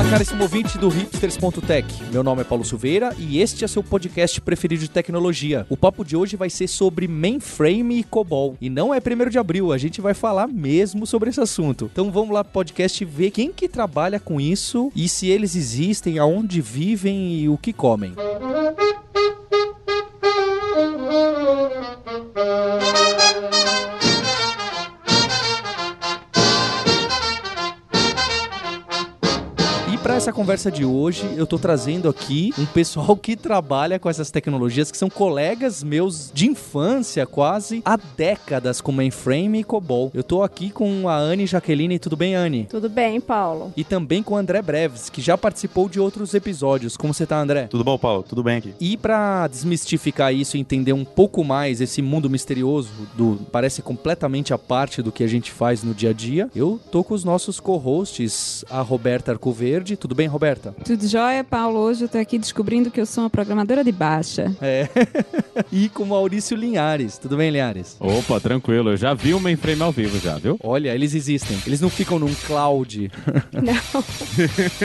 Olá, caríssimo ouvinte do hipsters.tech. Meu nome é Paulo Silveira e este é seu podcast preferido de tecnologia. O papo de hoje vai ser sobre mainframe e COBOL. E não é primeiro de abril, a gente vai falar mesmo sobre esse assunto. Então vamos lá pro podcast ver quem que trabalha com isso e se eles existem, aonde vivem e o que comem. para essa conversa de hoje, eu tô trazendo aqui um pessoal que trabalha com essas tecnologias, que são colegas meus de infância, quase há décadas com mainframe e COBOL. Eu tô aqui com a Anne Jaqueline. Tudo bem, Anne? Tudo bem, Paulo. E também com o André Breves, que já participou de outros episódios. Como você tá, André? Tudo bom, Paulo? Tudo bem aqui. E para desmistificar isso e entender um pouco mais esse mundo misterioso do parece completamente a parte do que a gente faz no dia a dia, eu tô com os nossos co-hosts, a Roberta Arcoverde tudo bem, Roberta? Tudo jóia, Paulo. Hoje eu tô aqui descobrindo que eu sou uma programadora de baixa. É. e com Maurício Linhares. Tudo bem, Linhares? Opa, tranquilo. Eu já vi o mainframe ao vivo já, viu? Olha, eles existem. Eles não ficam num cloud. Não.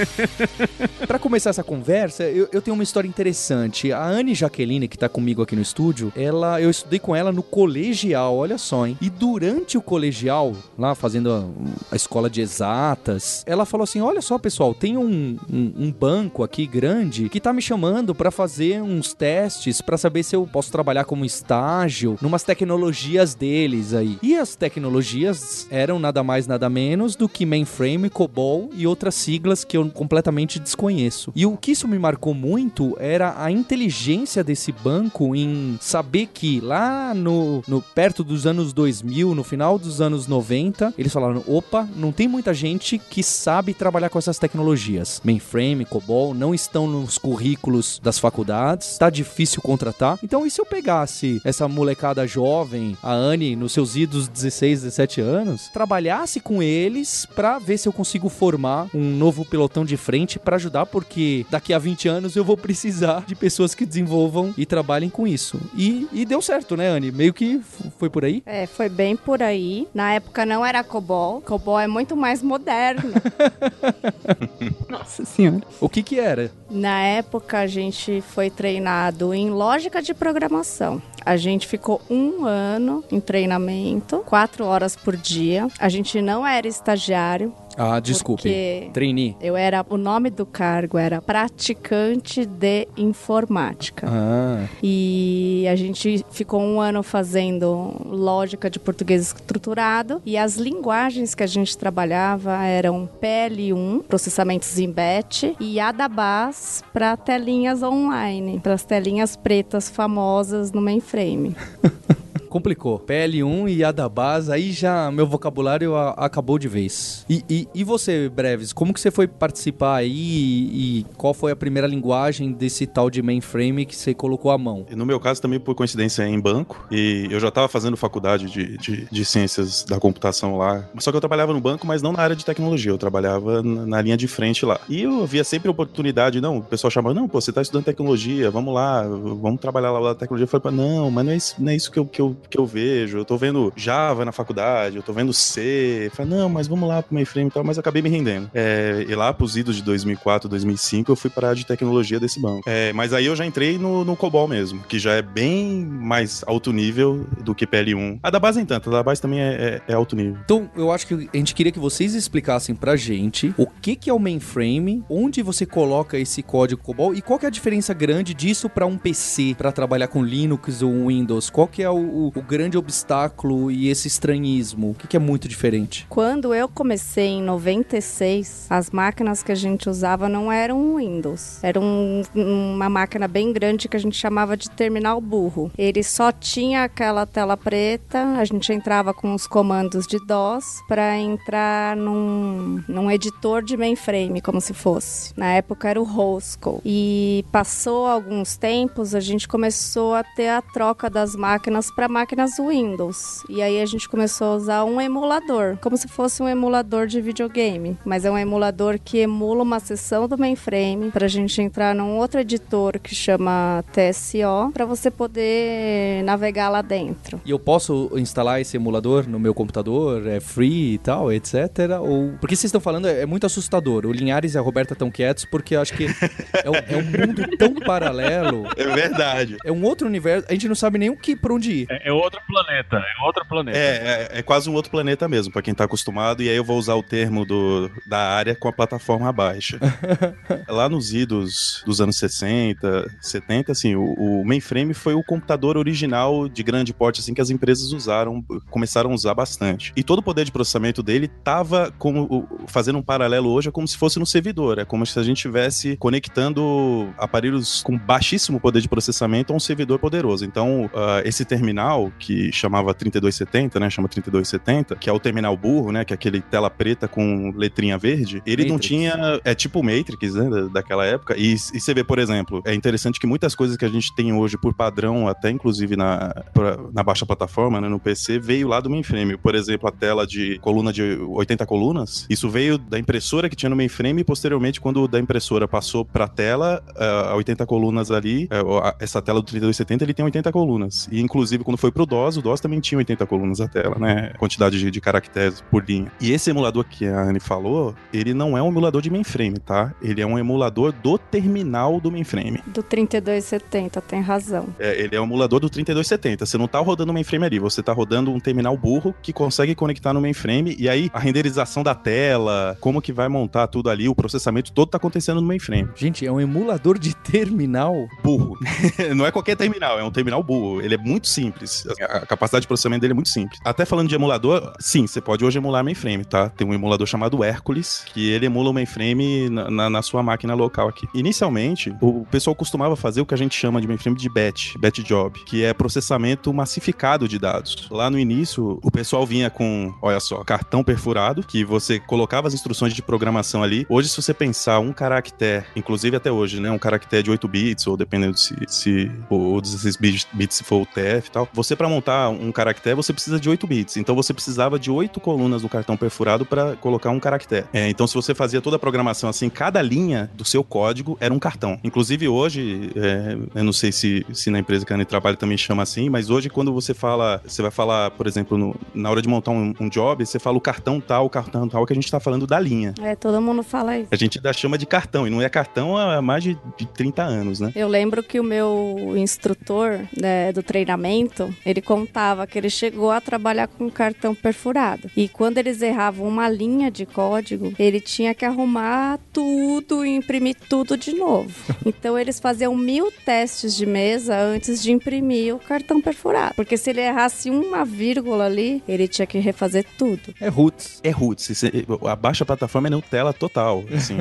Para começar essa conversa, eu, eu, tenho uma história interessante. A Anne Jaqueline, que tá comigo aqui no estúdio, ela, eu estudei com ela no colegial, olha só, hein? E durante o colegial, lá fazendo a, a escola de exatas, ela falou assim: olha só, pessoal, tem um, um, banco aqui grande que tá me chamando para fazer uns testes para saber se eu posso trabalhar como estágio numas tecnologias deles aí. E as tecnologias eram nada mais nada menos do que mainframe, COBOL e outras siglas que eu completamente desconheço. E o que isso me marcou muito era a inteligência desse banco em saber que lá no, no perto dos anos 2000, no final dos anos 90, eles falaram: opa, não tem muita gente que sabe trabalhar com essas tecnologias tecnologias. Mainframe, COBOL não estão nos currículos das faculdades, tá difícil contratar. Então, e se eu pegasse essa molecada jovem, a Anne, nos seus idos 16, 17 anos, trabalhasse com eles para ver se eu consigo formar um novo pelotão de frente para ajudar, porque daqui a 20 anos eu vou precisar de pessoas que desenvolvam e trabalhem com isso. E, e deu certo, né, Anne? Meio que foi por aí? É, foi bem por aí. Na época não era COBOL. COBOL é muito mais moderno. Nossa senhora. O que que era? Na época a gente foi treinado em lógica de programação. A gente ficou um ano em treinamento, quatro horas por dia. A gente não era estagiário, ah, desculpe. Trainee. Eu era. O nome do cargo era praticante de informática. Ah. E a gente ficou um ano fazendo lógica de português estruturado. E as linguagens que a gente trabalhava eram PL1, processamentos em batch, e ADABAS para telinhas online, para as telinhas pretas famosas no mainframe. complicou. PL1 e Adabas, aí já meu vocabulário a, acabou de vez. E, e, e, você, Breves, como que você foi participar aí e, e, qual foi a primeira linguagem desse tal de mainframe que você colocou à mão? No meu caso, também por coincidência é em banco, e eu já estava fazendo faculdade de, de, de, ciências da computação lá, só que eu trabalhava no banco, mas não na área de tecnologia, eu trabalhava na, na linha de frente lá. E eu via sempre oportunidade, não, o pessoal chamava, não, pô, você está estudando tecnologia, vamos lá, vamos trabalhar lá na tecnologia. Eu falei, não, mas não é isso, não é isso que eu, que eu que eu vejo. Eu tô vendo Java na faculdade, eu tô vendo C. Falei, não, mas vamos lá pro mainframe e tal, mas acabei me rendendo. É, e lá pros idos de 2004, 2005, eu fui para a área de tecnologia desse banco. É, mas aí eu já entrei no, no COBOL mesmo, que já é bem mais alto nível do que PL1. A da base nem tanto, a da base também é, é, é alto nível. Então, eu acho que a gente queria que vocês explicassem pra gente o que, que é o mainframe, onde você coloca esse código COBOL e qual que é a diferença grande disso para um PC, para trabalhar com Linux ou Windows. Qual que é o, o grande obstáculo e esse estranhismo? O que, que é muito diferente? Quando eu comecei em 96, as máquinas que a gente usava não eram Windows. Era um, uma máquina bem grande que a gente chamava de terminal burro. Ele só tinha aquela tela preta, a gente entrava com os comandos de DOS para entrar num, num editor de mainframe, como se fosse. Na época era o Roscoe. E passou alguns tempos, a gente começou a ter a troca das máquinas para máquinas Windows. E aí a gente começou a usar um emulador, como se fosse um emulador de videogame, mas é um emulador que emula uma seção do mainframe para a gente entrar num outro editor que chama TSO para você poder navegar lá dentro. E eu posso instalar esse emulador no meu computador? É free e tal, etc? Ou... Porque vocês estão falando, é muito assustador. O Linhares e a Roberta estão quietos porque eu acho que é um, é um mundo tão paralelo. É verdade. É um outro universo. A gente não sabe nem o que, pra onde ir. É, é outro planeta, é outro planeta. É, é, é quase um outro planeta mesmo, pra quem tá acostumado. E aí eu vou usar o termo do, da área com a plataforma baixa. Lá nos idos dos anos 60, 70, assim, o, o mainframe foi o computador original de grande porte, assim, que as empresas usaram, começaram a usar bastante. E todo o poder de processamento dele tava como, fazendo um paralelo hoje, é como se fosse no servidor. É como se a gente estivesse conectando aparelhos com baixíssimo poder de processamento a um servidor poderoso. Então, uh, esse terminal, que chamava 3270, né, chama 3270, que é o terminal burro, né, que é aquele tela preta com letrinha verde, ele Matrix. não tinha, é tipo Matrix, né, daquela época, e, e você vê, por exemplo, é interessante que muitas coisas que a gente tem hoje por padrão, até inclusive na, pra, na baixa plataforma, né, no PC, veio lá do mainframe. Por exemplo, a tela de coluna de 80 colunas, isso veio da impressora que tinha no mainframe e posteriormente, quando da impressora passou pra tela, uh, a 80 colunas ali, uh, essa tela do 3270, ele tem 80 colunas. E inclusive, quando foi pro DOS, o DOS também tinha 80 colunas a tela, né? Quantidade de, de caracteres por linha. E esse emulador que a Anne falou, ele não é um emulador de mainframe, tá? Ele é um emulador do terminal do mainframe. Do 3270, tem razão. É, ele é um emulador do 3270. Você não tá rodando o mainframe ali, você tá rodando um terminal burro que consegue conectar no mainframe e aí a renderização da tela, como que vai montar tudo ali, o processamento todo tá acontecendo no mainframe. Gente, é um emulador de terminal burro. não é qualquer terminal, é um terminal burro. Ele é muito simples. A capacidade de processamento dele é muito simples. Até falando de emulador, sim, você pode hoje emular mainframe, tá? Tem um emulador chamado Hércules, que ele emula o mainframe na, na, na sua máquina local aqui. Inicialmente, o pessoal costumava fazer o que a gente chama de mainframe de batch, batch job, que é processamento massificado de dados. Lá no início, o pessoal vinha com, olha só, cartão perfurado, que você colocava as instruções de programação ali. Hoje, se você pensar um caractere, inclusive até hoje, né, um caractere de 8 bits, ou dependendo se, se ou 16 bits, bits se for o TF e tal, você para montar um caractere, você precisa de 8 bits. Então você precisava de 8 colunas no cartão perfurado para colocar um caractere. É, então se você fazia toda a programação assim, cada linha do seu código era um cartão. Inclusive hoje, é, eu não sei se, se na empresa que a Anne trabalha também chama assim, mas hoje quando você fala, você vai falar, por exemplo, no, na hora de montar um, um, job, você fala o cartão tal, o cartão tal, que a gente tá falando da linha. É, todo mundo fala isso. A gente ainda chama de cartão, e não é cartão há mais de, de 30 anos, né? Eu lembro que o meu instrutor né, do treinamento, ele contava que ele chegou a trabalhar com cartão perfurado. E quando eles erravam uma linha de código, ele tinha que arrumar tudo e imprimir tudo de novo. Então eles faziam mil testes de mesa antes de imprimir o cartão perfurado. Porque se ele errasse uma vírgula ali, ele tinha que refazer tudo. É roots. É roots. A baixa plataforma é Nutella total. Assim,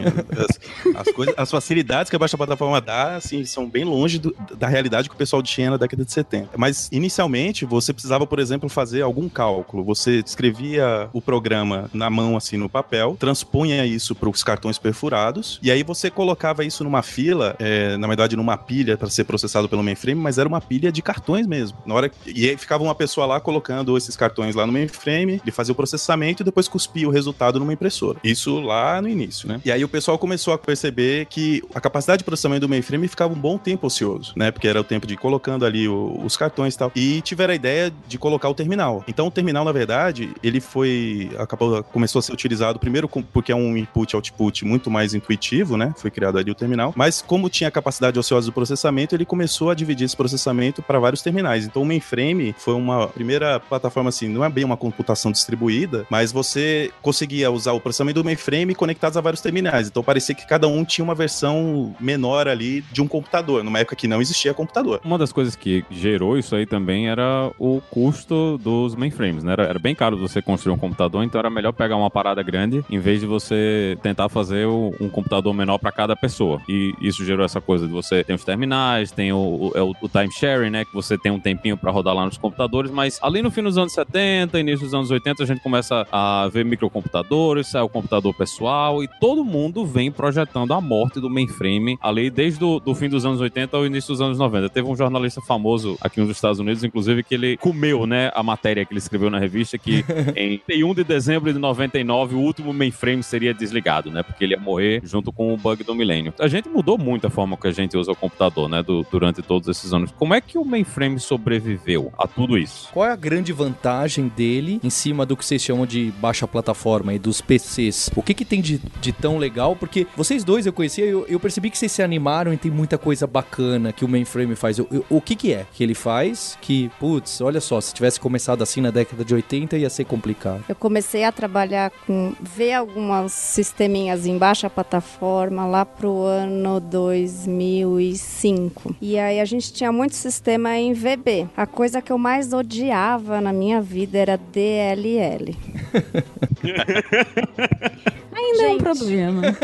as, as, coisas, as facilidades que a baixa plataforma dá, assim, são bem longe do, da realidade que o pessoal tinha na década de 70. Mas, inicialmente, você precisava, por exemplo, fazer algum cálculo. Você escrevia o programa na mão, assim, no papel, transpunha isso para os cartões perfurados, e aí você colocava isso numa fila, é, na verdade, numa pilha para ser processado pelo mainframe, mas era uma pilha de cartões mesmo. Na hora E aí ficava uma pessoa lá colocando esses cartões lá no mainframe, ele fazia o processamento e depois cuspia o resultado numa impressora. Isso lá no início, né? E aí o pessoal começou a perceber que a capacidade de processamento do mainframe ficava um bom tempo ocioso, né? Porque era o tempo de ir colocando ali o, os cartões e tal. E tiveram a ideia de colocar o terminal. Então o terminal, na verdade, ele foi. Acabou, começou a ser utilizado primeiro porque é um input-output muito mais intuitivo, né? Foi criado ali o terminal. Mas como tinha capacidade ociosa do processamento, ele começou a dividir esse processamento para vários terminais. Então o mainframe foi uma primeira plataforma assim, não é bem uma computação distribuída, mas você conseguia usar o processamento do mainframe conectados a vários terminais. Então parecia que cada um tinha uma versão menor ali de um computador, numa época que não existia computador. Uma das coisas que gerou isso aí também era o custo dos mainframes, né? Era, era bem caro você construir um computador, então era melhor pegar uma parada grande em vez de você tentar fazer um computador menor para cada pessoa. E isso gerou essa coisa de você tem os terminais, tem o, o, é o, o time sharing, né? Que você tem um tempinho para rodar lá nos computadores, mas ali no fim dos anos 70, início dos anos 80, a gente começa a ver microcomputadores, sai o computador pessoal e todo mundo vem projetando a morte do mainframe ali desde o do fim dos anos 80 ao início dos anos 90. Teve um jornalista famoso aqui nos Estados Unidos, inclusive, que ele comeu, né, a matéria que ele escreveu na revista, que em 31 de dezembro de 99 o último mainframe seria desligado, né, porque ele ia morrer junto com o bug do milênio. A gente mudou muito a forma que a gente usa o computador, né, do, durante todos esses anos. Como é que o mainframe sobreviveu a tudo isso? Qual é a grande vantagem dele em cima do que vocês chamam de baixa plataforma e dos PCs? O que que tem de, de tão legal? Porque vocês dois eu conhecia, eu, eu percebi que vocês se animaram e tem muita coisa bacana que o mainframe faz. Eu, eu, o que que é que ele faz que, putz, olha só, se tivesse começado assim na década de 80 ia ser complicado. Eu comecei a trabalhar com ver algumas sisteminhas em baixa plataforma lá pro ano 2005. E aí a gente tinha muito sistema em VB. A coisa que eu mais odiava na minha vida era DLL. Ainda é um Gente. problema.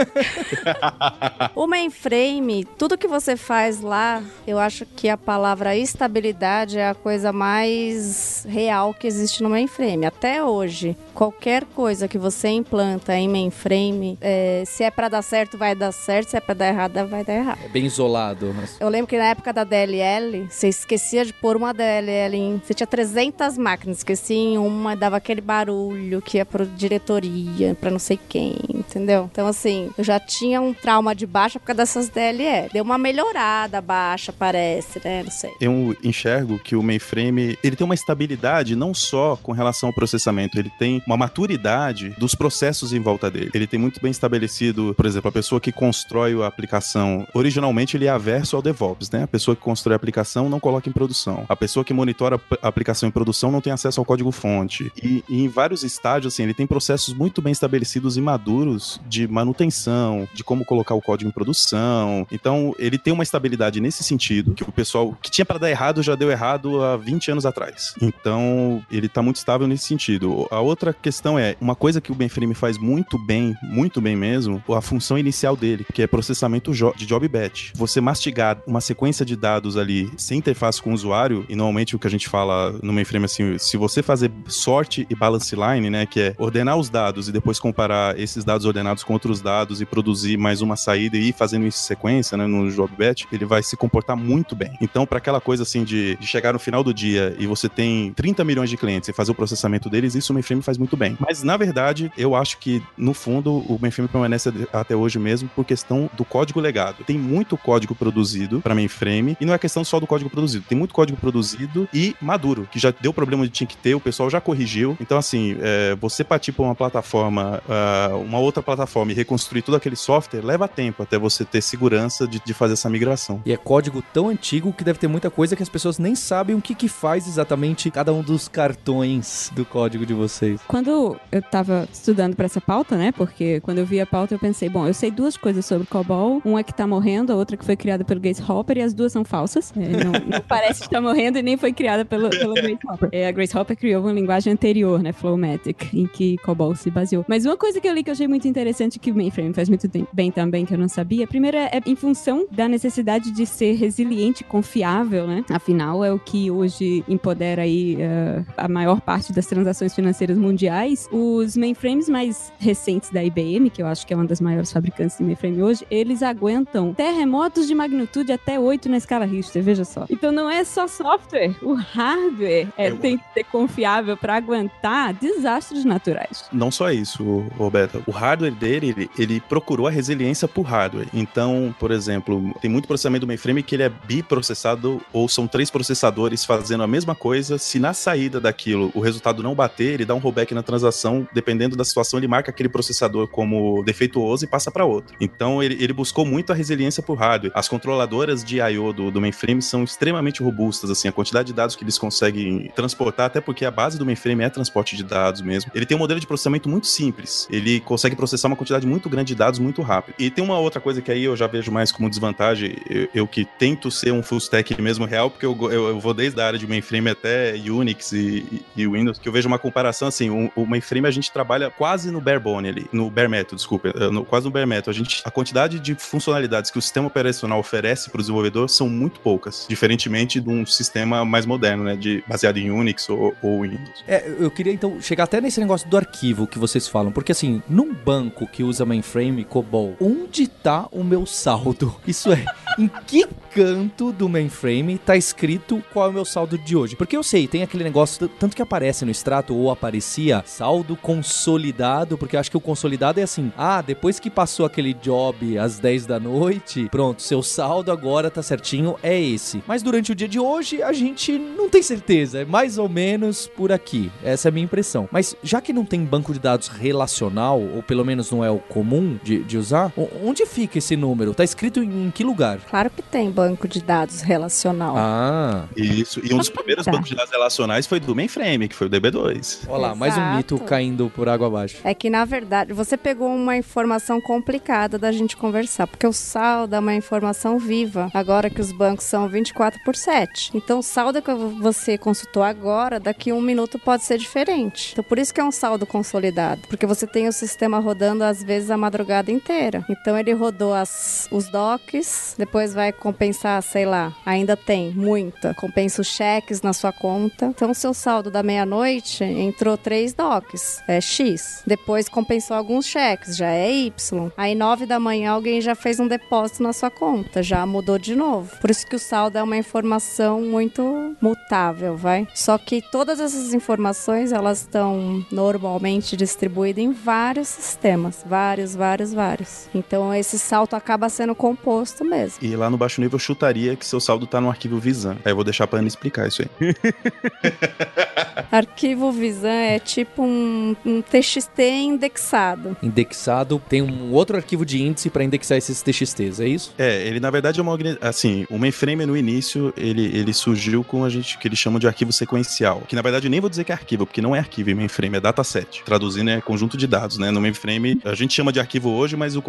O mainframe, tudo que você faz lá, eu acho que a palavra estabilidade é a coisa mais real que existe no mainframe. Até hoje, qualquer coisa que você implanta em mainframe, é, se é pra dar certo, vai dar certo, se é pra dar errado, vai dar errado. É bem isolado. mas- Eu lembro que na época da DLL, você esquecia de pôr uma DLL em. Você tinha 300 máquinas, esquecia em uma, dava aquele barulho que ia pra diretoria, pra não sei quem, entendeu? Então, assim, eu já tinha um trauma de baixa por causa dessas DLL. Deu uma melhorada baixa, parece, né? Não sei. eu enxergo que o mainframe ele tem uma estabilidade não só com relação ao processamento, ele tem uma maturidade dos processos em volta dele. Ele tem muito bem estabelecido, por exemplo, a pessoa que constrói a aplicação, originalmente ele é averso ao DevOps, né? A pessoa que constrói a aplicação não coloca em produção. A pessoa que monitora a aplicação em produção não tem acesso ao código fonte. E, e em vários estágios, assim, ele tem processos muito bem estabelecidos e maduros de manutenção, de como colocar o código em produção. Então, ele tem uma estabilidade nesse sentido, que o pessoal que tinha para dar errado já deu errado há 20 anos atrás. Então, ele tá muito estável nesse sentido. A outra questão é, uma coisa que o mainframe faz muito bem, muito bem mesmo, a função inicial dele, que é processamento de job batch. Você mastigar uma sequência de dados ali sem interface com o usuário, e normalmente o que a gente fala no mainframe assim, se você fazer sorte e balance line, né, que é ordenar os dados e depois comparar esses dados ordenados com outros dados e produzir mais uma saída e ir fazendo isso em sequência, né, no job batch, ele vai se comportar muito bem. Então, para aquela coisa assim de, de chegar no final do dia e você tem 30 milhões de clientes e fazer o processamento deles, isso o mainframe faz muito bem. Mas na verdade, eu acho que no fundo o mainframe permanece até hoje mesmo por questão do código legado. Tem muito código produzido para mainframe e não é questão só do código produzido. Tem muito código produzido e maduro, que já deu problema de tinha que ter, o pessoal já corrigiu. Então, assim, é, você partir para uma plataforma, ah, uma outra plataforma e reconstruir todo aquele software, leva tempo até você ter segurança de, de fazer essa migração. E é código tão antigo que deve ter muita coisa que as pessoas nem sabem o que, que faz exatamente cada um dos cartões do código de vocês. Quando eu tava estudando pra essa pauta, né? Porque quando eu vi a pauta eu pensei, bom, eu sei duas coisas sobre COBOL. Uma é que tá morrendo, a outra que foi criada pelo Grace Hopper e as duas são falsas. É, não, não parece estar morrendo e nem foi criada pelo, pelo Grace Hopper. É, a Grace Hopper criou uma linguagem anterior, né? Flowmatic, em que COBOL se baseou. Mas uma coisa que eu li que eu achei muito interessante que o mainframe faz muito bem- bem também, que eu não sabia. Primeiro é, é em função da necessidade de ser resiliente, confiável, né? Afinal, é o que hoje empodera aí eh, a maior parte das transações financeiras mundiais. Os mainframes mais recentes da IBM, que eu acho que é uma das maiores fabricantes de mainframe hoje, eles aguentam terremotos de magnitude até 8 na escala Richter, veja só. Então não é só software, o hardware é, tem que ser confiável para aguentar desastres naturais. Não só isso, Roberto. O hardware dele, ele, ele procurou a resiliência por hardware. Então, por exemplo, tem muito processamento do mainframe que ele é biprocessado ou são três processadores fazendo a mesma coisa. Se na saída daquilo o resultado não bater, ele dá um rollback na transação. Dependendo da situação, ele marca aquele processador como defeituoso e passa para outro. Então, ele, ele buscou muito a resiliência por hardware. As controladoras de I/O do, do mainframe são extremamente robustas, assim, a quantidade de dados que eles conseguem transportar, até porque a base do mainframe é transporte de dados mesmo. Ele tem um modelo de processamento muito simples. Ele consegue processar uma quantidade muito grande de dados muito rápido. E tem uma outra coisa que aí eu já vejo mais como desvantagem, eu, eu que tento ser um full stack mesmo real, porque eu, eu, eu vou desde a área de mainframe até Unix e, e- e Windows, que eu vejo uma comparação assim, o, o mainframe a gente trabalha quase no bare bone ali, no bare metal, desculpa, eh, no- quase no bare metal. A gente, a quantidade de funcionalidades que o sistema operacional oferece para o desenvolvedor são muito poucas, diferentemente de um sistema mais moderno, né, de baseado em Unix ou, ou Windows. É, eu queria então chegar até nesse negócio do arquivo que vocês falam, porque assim, num banco que usa mainframe COBOL, onde tá o meu saldo? Isso é, em que canto do mainframe tá escrito qual é o meu saldo de hoje. Porque eu sei, tem aquele negócio, tanto que aparece no extrato ou aparecia saldo consolidado, porque eu acho que o consolidado é assim: ah, depois que passou aquele job às 10 da noite, pronto, seu saldo agora tá certinho, é esse. Mas durante o dia de hoje, a gente não tem certeza, é mais ou menos por aqui. Essa é a minha impressão. Mas já que não tem banco de dados relacional, ou pelo menos não é o comum de, de usar, onde fica esse número? Tá escrito em que lugar? Claro que tem banco de dados relacional. Ah. Isso. E um dos primeiros Tá. bancos de dados relacionais foi do mainframe, que foi o DB2. Olha lá, mais um mito caindo por água abaixo. É que, na verdade, você pegou uma informação complicada da gente conversar, porque o saldo é uma informação viva, agora que os bancos são 24 por 7. Então, o saldo que você consultou agora, daqui a um minuto pode ser diferente. Então, por isso que é um saldo consolidado, porque você tem o sistema rodando, às vezes, a madrugada inteira. Então, ele rodou as, os docs, depois vai compensar, sei lá, ainda tem muita, compensa os cheques na sua conta. Então, o seu saldo da meia-noite entrou três docs, é X. Depois compensou alguns cheques, já é Y. Aí, nove da manhã, alguém já fez um depósito na sua conta, já mudou de novo. Por isso que o saldo é uma informação muito mutável, vai? Só que todas essas informações, elas estão normalmente distribuídas em vários sistemas. Vários, vários, vários. Então, esse salto acaba sendo composto mesmo. E lá no baixo nível eu chutaria que seu saldo tá no arquivo Visan. Aí eu vou deixar pra Ana explicar isso aí. Arquivo Visan é tipo um, um TXT indexado. Indexado, tem um outro arquivo de índice para indexar esses TXTs, é isso? É, ele na verdade é uma assim, o mainframe no início, ele, ele surgiu com a gente que eles chamam de arquivo sequencial, que na verdade eu nem vou dizer que é arquivo, porque não é arquivo em mainframe, é dataset. Traduzindo é conjunto de dados, né? No mainframe a gente chama de arquivo hoje, mas o,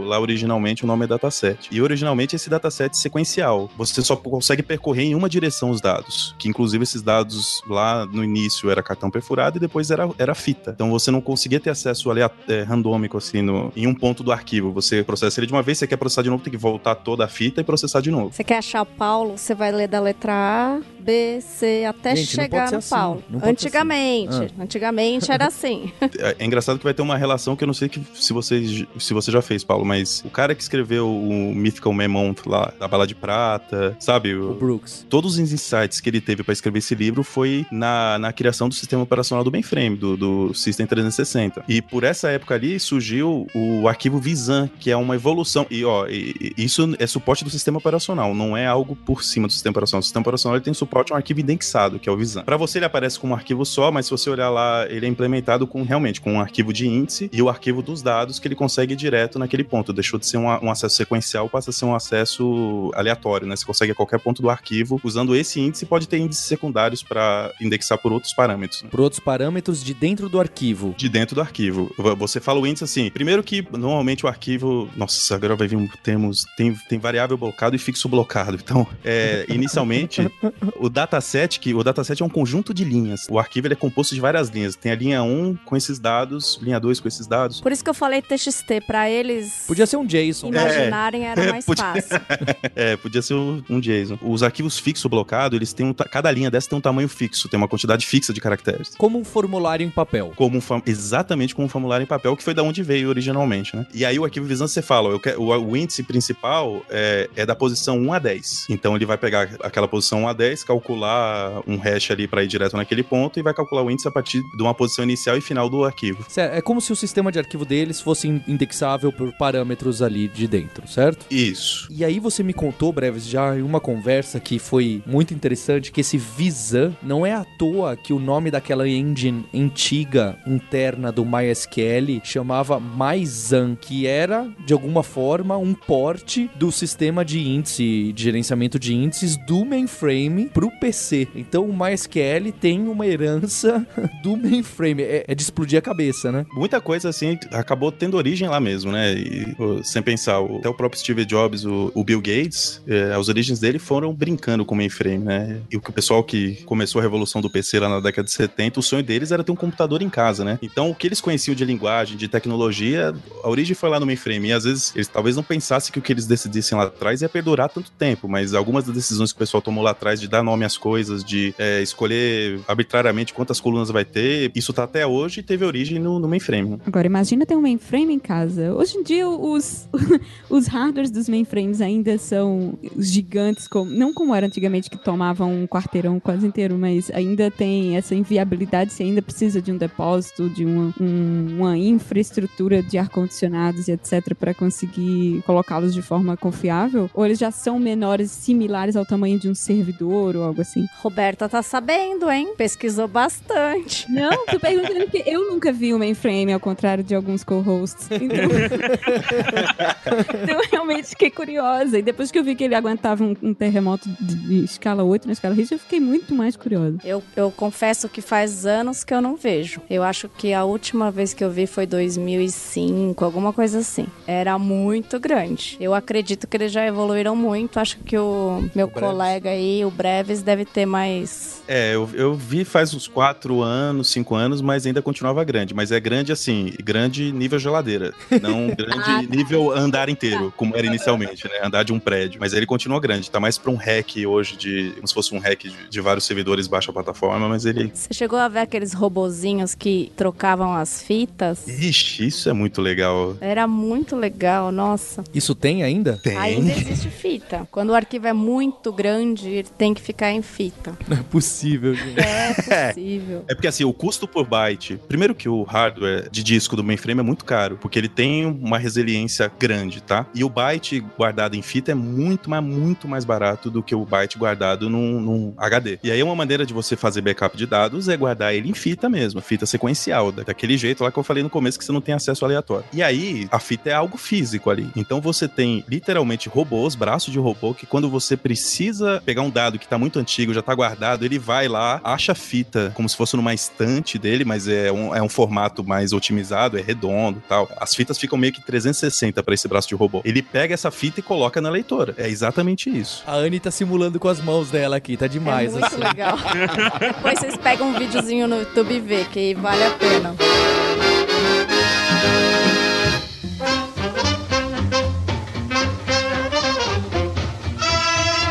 lá originalmente o nome é dataset. E originalmente esse dataset sequencial, você só consegue percorrer em uma direção os dados, que inclusive esses dados lá no início era cartão perfurado e depois era, era fita. Então você não conseguia ter acesso alea- é, randômico assim no, em um ponto do arquivo. Você processa ele de uma vez, você quer processar de novo, tem que voltar toda a fita e processar de novo. Você quer achar Paulo, você vai ler da letra A, B, C, até Gente, chegar no assim, Paulo. Antigamente, assim. antigamente era assim. É, é engraçado que vai ter uma relação que eu não sei que, se, você, se você já fez, Paulo, mas o cara que escreveu o Mythical Memont lá, da Bala de Prata, sabe? O O, Brooks. todos os insights que ele teve para escrever esse livro foi na, na criação do sistema operacional do mainframe, do, do System 360. E por essa época ali surgiu o arquivo Visan, que é uma evolução. E ó, e- e isso é suporte do sistema operacional, não é algo por cima do sistema operacional. O sistema operacional ele tem suporte a um arquivo indexado, que é o Visan. Para você ele aparece como um arquivo só, mas se você olhar lá, ele é implementado com realmente com um arquivo de índice e o arquivo dos dados que ele consegue ir direto naquele ponto. Deixou de ser um, um acesso sequencial, passa a ser um acesso aleatório, né? Você consegue a qualquer ponto do arquivo usando esse índice, pode ter índices secundários para indexar por outros parâmetros. né? Por outros parâmetros de dentro do arquivo. de dentro do arquivo. Você fala o índice assim. Primeiro que normalmente o arquivo. Nossa, agora vai vir um termos. Tem, tem variável blocado e fixo blocado. Então, é, inicialmente, o dataset, que o dataset é um conjunto de linhas. O arquivo ele é composto de várias linhas. Tem a linha 1 com esses dados, linha 2 com esses dados. Por isso que eu falei TXT, pra eles Podia ser um JSON. imaginarem era É, mais podia- fácil. É, podia ser um JSON. Os arquivos fixo blocado, eles têm um, ta- cada linha dessa tem um tamanho fixo, tem uma quantidade fixa de caracteres. Como um formulário em papel. como um exatamente como um formulário em papel, que foi da onde veio originalmente, né? E aí o arquivo visando você fala, ó, quero, o, o índice principal é, é da posição 1 a 10. Então ele vai pegar aquela posição 1 a 10, calcular um hash ali para ir direto naquele ponto e vai calcular o índice a partir de uma posição inicial e final do arquivo. Certo, É como se o sistema de arquivo deles fosse in- indexável por parâmetros ali de dentro, certo? Isso. E aí você me contou, Breves, já em uma conversa que foi muito interessante, que esse Visan não é à toa que o nome daquela engine antiga interna do MySQL chamava MyZan, que era, de alguma forma, um porte do sistema de índice, de gerenciamento de índices do mainframe pro PC. Então o MySQL tem uma herança do mainframe. É, é de explodir a cabeça, né? Muita coisa assim acabou tendo origem lá mesmo, né? E, sem pensar, até o próprio Steve Jobs, o, o Bill Gates, é, as origens dele foram brincando com o mainframe, né? E o pessoal que começou a revolução do PC lá na década de 70, o sonho deles era ter um computador em casa, né? Então o que eles conheciam de linguagem, de tecnologia, a origem foi lá no mainframe. E às vezes eles talvez não pensassem que o que eles decidissem lá atrás ia perdurar tanto tempo, mas algumas das decisões que o pessoal tomou lá atrás de dar nome às coisas, de é, escolher arbitrariamente quantas colunas vai ter, isso tá até hoje e teve origem no, no mainframe. né? Agora, imagina ter um mainframe em casa. Hoje em dia, os, os hardwares dos mainframes ainda são gigantes, como, não como era antigamente, que tomavam um quarteirão quase inteiro, mas ainda tem essa inviabilidade. Você ainda precisa de um depósito, de uma, um- uma infraestrutura de ar-condicionados e etc. para conseguir colocá-los de forma confiável. Ou eles já são menores, similares ao tamanho de um servidor ou algo assim. Roberta tá sabendo, hein? Pesquisou bastante. Não, tô perguntando porque eu nunca vi o mainframe, ao contrário de alguns co-hosts. Então... então, eu realmente fiquei curiosa. E depois que eu vi que ele aguentava um, um terremoto de, de escala 8 na escala Richter, eu fiquei muito mais curiosa. Eu, eu confesso que faz anos que eu não vejo. Eu acho que a última vez que eu vi foi 2005, alguma coisa assim. Era muito grande. Eu acredito que eles já evoluíram muito. Acho que o meu Breves. colega aí, o Breves, deve ter mais. É, eu, eu vi faz uns 4 anos, 5 anos, mas ainda continuava grande. Mas é grande assim, grande nível geladeira. Não grande Ah, nível andar inteiro, como era inicialmente, né? Andar de um prédio. Mas ele continua grande. Tá mais pra um hack hoje de. Como se fosse um hack de, de vários servidores baixa plataforma, mas ele. Você chegou a ver aqueles robozinhos que trocavam as fitas? Ixi, isso é muito legal. Era muito legal, nossa. Isso tem ainda? Tem. Ainda existe fita. Quando o arquivo é muito grande, ele tem que ficar em fita. Não é possível, gente. É possível. É porque assim, o custo por byte, primeiro que o hardware de disco do mainframe é muito caro, porque ele tem uma resiliência grande, tá? E o byte guardado em fita é muito, mas muito mais barato do que o byte guardado num, num HD. E aí uma maneira de você fazer backup de dados é guardar ele em fita mesmo, fita sequencial, da- daquele jeito lá que eu falei no começo que você não tem acesso aleatório. E aí a fita é algo físico ali. Então você tem literalmente robôs, braços de robô que quando você precisa pegar um dado que tá muito antigo, já tá guardado, ele vai lá, acha a fita como se fosse numa estante dele, mas é um, é um formato mais otimizado, é redondo tal. As fitas ficam meio que 360 para esse braço de robô. Ele pega essa fita e coloca na leitora. É exatamente isso. A Anne tá simulando com as mãos dela aqui, tá demais. é muito assim. legal. Depois vocês pegam um videozinho no YouTube e vê, que vale a pena.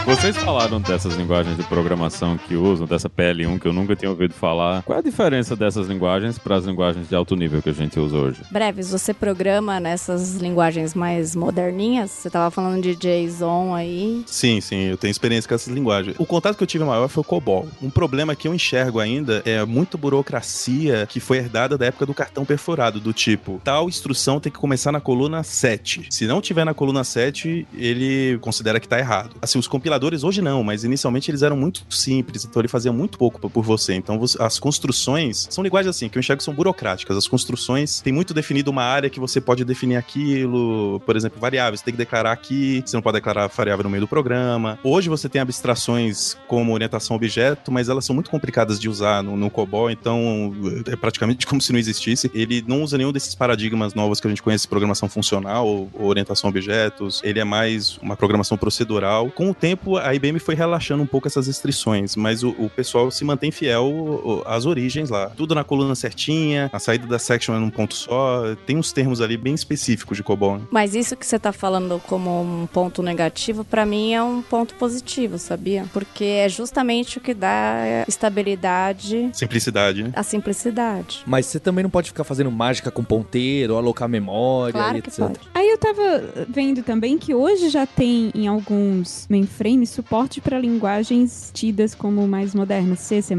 Vocês falaram dessas linguagens de programação que usam, dessa PL1 que eu nunca tinha ouvido falar. Qual é a diferença dessas linguagens para as linguagens de alto nível que a gente usa hoje? Breves, você programa nessas linguagens mais moderninhas? Você tava falando de JSON aí. Sim, sim, eu tenho experiência com essas linguagens. O contato que eu tive maior foi o COBOL. Um problema que eu enxergo ainda é muito burocracia que foi herdada da época do cartão perfurado, do tipo, tal instrução tem que começar na coluna 7. Se não tiver na coluna 7, ele considera que tá errado. Assim, os compiladores hoje não, mas inicialmente eles eram muito simples, então ele fazia muito pouco por você. Então as construções são linguagens assim, que eu enxergo que são burocráticas. As construções tem muito definido uma área que você pode definir aquilo, por exemplo, variáveis, tem que declarar aqui, você não pode declarar variável no meio do programa. Hoje você tem abstrações como orientação objeto, mas elas são muito complicadas de usar no, no COBOL, então é praticamente como se não existisse. Ele não usa nenhum desses paradigmas novos que a gente conhece, programação funcional ou orientação a objetos. Ele é mais uma programação procedural. Com o tempo, a IBM foi relaxando um pouco essas restrições, mas o, o pessoal se mantém fiel às origens lá. Tudo na coluna certinha, a saída da section é num ponto só. Tem uns termos ali bem específicos de COBOL. né? Mas isso que você tá falando como um ponto negativo, pra mim é um ponto positivo, sabia? Porque é justamente o que dá estabilidade, Simplicidade, né? a simplicidade. Mas você também não pode ficar fazendo mágica com ponteiro, alocar memória Claro e que etc. pode. Aí eu tava vendo também que hoje já tem em alguns mainframes suporte para linguagens tidas como mais modernas, C, C++.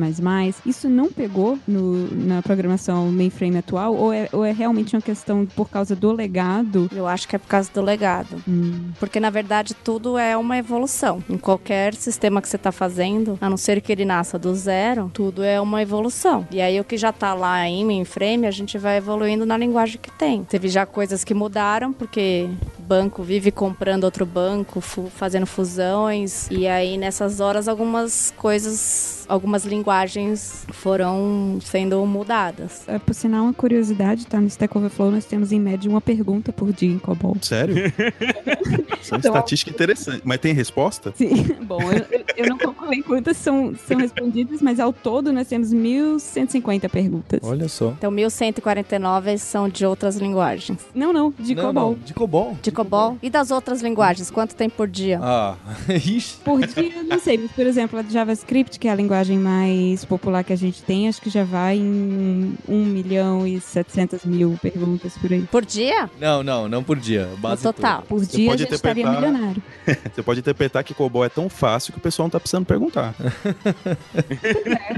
Isso não pegou no- na programação mainframe atual ou é, ou é realmente uma questão por causa do legado? Eu acho que é por causa do legado. Hum, Porque, na verdade, tudo é uma evolução. Em qualquer sistema que você está fazendo, a não ser que ele nasça do zero, tudo é uma evolução. E aí, o que já está lá em mainframe, a gente vai evoluindo na linguagem que tem. Teve já coisas que mudaram, porque o banco vive comprando outro banco, fu- fazendo fusões. E aí, nessas horas, algumas coisas, algumas linguagens foram sendo mudadas. é, por sinal, uma curiosidade, tá? No Stack Overflow nós temos em média uma pergunta por dia em COBOL. Sério? Isso é uma Então- estatística interessante. Mas tem resposta? Sim, bom, eu, eu- não calculei quantas são, são respondidas, mas ao todo nós temos 1.150 perguntas. Olha só. Então, 1149 são de outras linguagens. Não, não, de não, COBOL. não, de COBOL. De. COBOL. E das outras linguagens, quanto tem por dia? Ah, ixi. Por dia, não sei, mas, por exemplo, a JavaScript, que é a linguagem mais popular que a gente tem, acho que já vai em 1 milhão e 700 mil perguntas por aí. Por dia? Não, não, não por dia. No Base total. Por Você dia a pode gente estaria milionário. Você pode interpretar que COBOL é tão fácil que o pessoal não tá precisando perguntar.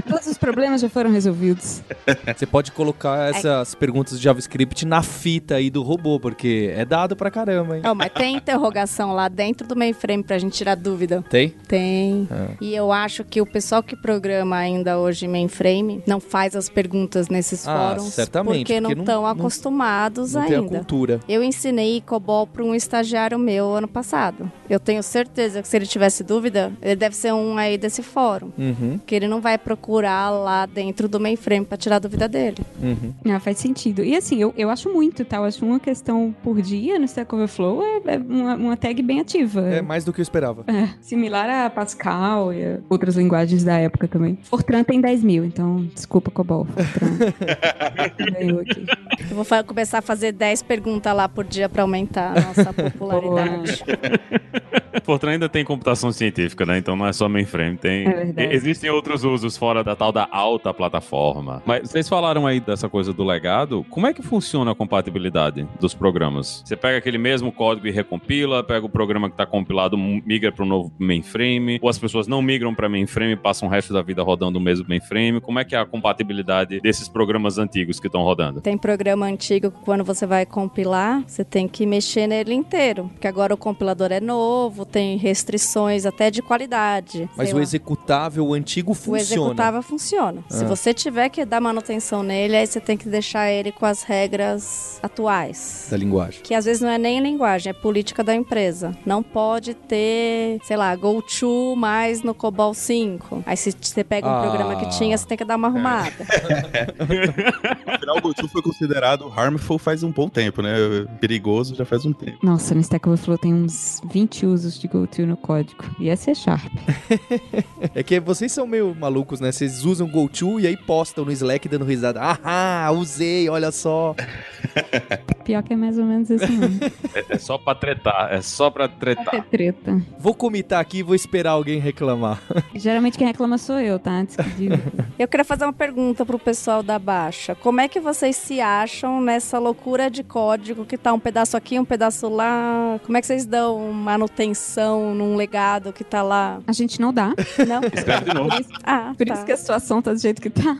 Todos os problemas já foram resolvidos. Você pode colocar essas perguntas de JavaScript na fita aí do robô, porque é dado pra caramba, hein? Não, mas tem interrogação lá dentro do mainframe pra gente tirar dúvida. Tem? Tem. Ah. E eu acho que o pessoal que programa ainda hoje mainframe não faz as perguntas nesses Ah, fóruns certamente, porque não porque não- estão não- acostumados Não tem a ainda. cultura. Eu ensinei COBOL para um estagiário meu ano passado. Eu tenho certeza que se ele tivesse dúvida, ele deve ser um aí desse fórum. Uhum, Que ele não vai procurar lá dentro do mainframe para tirar a dúvida dele. uhum. Ah, faz sentido. E assim, eu, eu acho muito, tá? Eu acho uma questão por dia no Stack Overflow é, é uma, uma tag bem ativa. É mais do que eu esperava. É, similar a Pascal e a outras linguagens da época também. Fortran tem 10 mil, então desculpa, Cobol. Fortran. Aqui. Eu vou começar a fazer 10 perguntas lá por dia para aumentar a nossa popularidade. Fortran ainda tem computação científica, né? Então não é só mainframe. Tem... É verdade. Existem outros usos fora da tal da alta plataforma. Mas vocês falaram aí dessa coisa do legado. Como é que funciona a compatibilidade dos programas? Você pega aquele mesmo código e recompila, pega o programa que está compilado, migra para um novo mainframe, ou as pessoas não migram para mainframe e passam o resto da vida rodando o mesmo mainframe. Como é que é a compatibilidade desses programas antigos que estão rodando? Tem programa antigo que quando você vai compilar, você tem que mexer nele inteiro. Porque agora o compilador é novo, tem restrições até de qualidade. Mas o lá. executável o antigo O funciona. executável funciona. Se Ah. você tiver que dar manutenção nele, aí você tem que deixar ele com as regras atuais. Da linguagem. Que às vezes não é nem linguagem, é política da empresa. Não pode ter, sei lá, GoTo mais no COBOL 5. Aí se você pega um Ah. programa que tinha, você tem que dar uma arrumada. Afinal, o GoTo foi considerado harmful faz um bom tempo, né? Perigoso já faz um tempo. Nossa, no Stack Overflow tem uns 20 usos de GoTo no código. E é C Sharp. É que vocês são meio malucos, né? Vocês usam GoTo e aí postam no Slack dando risada. Ah, usei, olha só. Pior que é mais ou menos isso mesmo. É, é só pra tretar, é só pra tretar. ter treta. Vou comitar aqui e vou esperar alguém reclamar. Geralmente quem reclama sou eu, tá? Antes que diga. Eu queria fazer uma pergunta pro pessoal da Baixa. Como é que vocês se acham nessa loucura de código que tá um pedaço aqui, um pedaço lá? Como é que vocês dão manutenção num legado que tá lá? A gente não dá. Não? Escreve de novo. Por isso, Ah, por tá. isso que a situação tá do jeito que tá.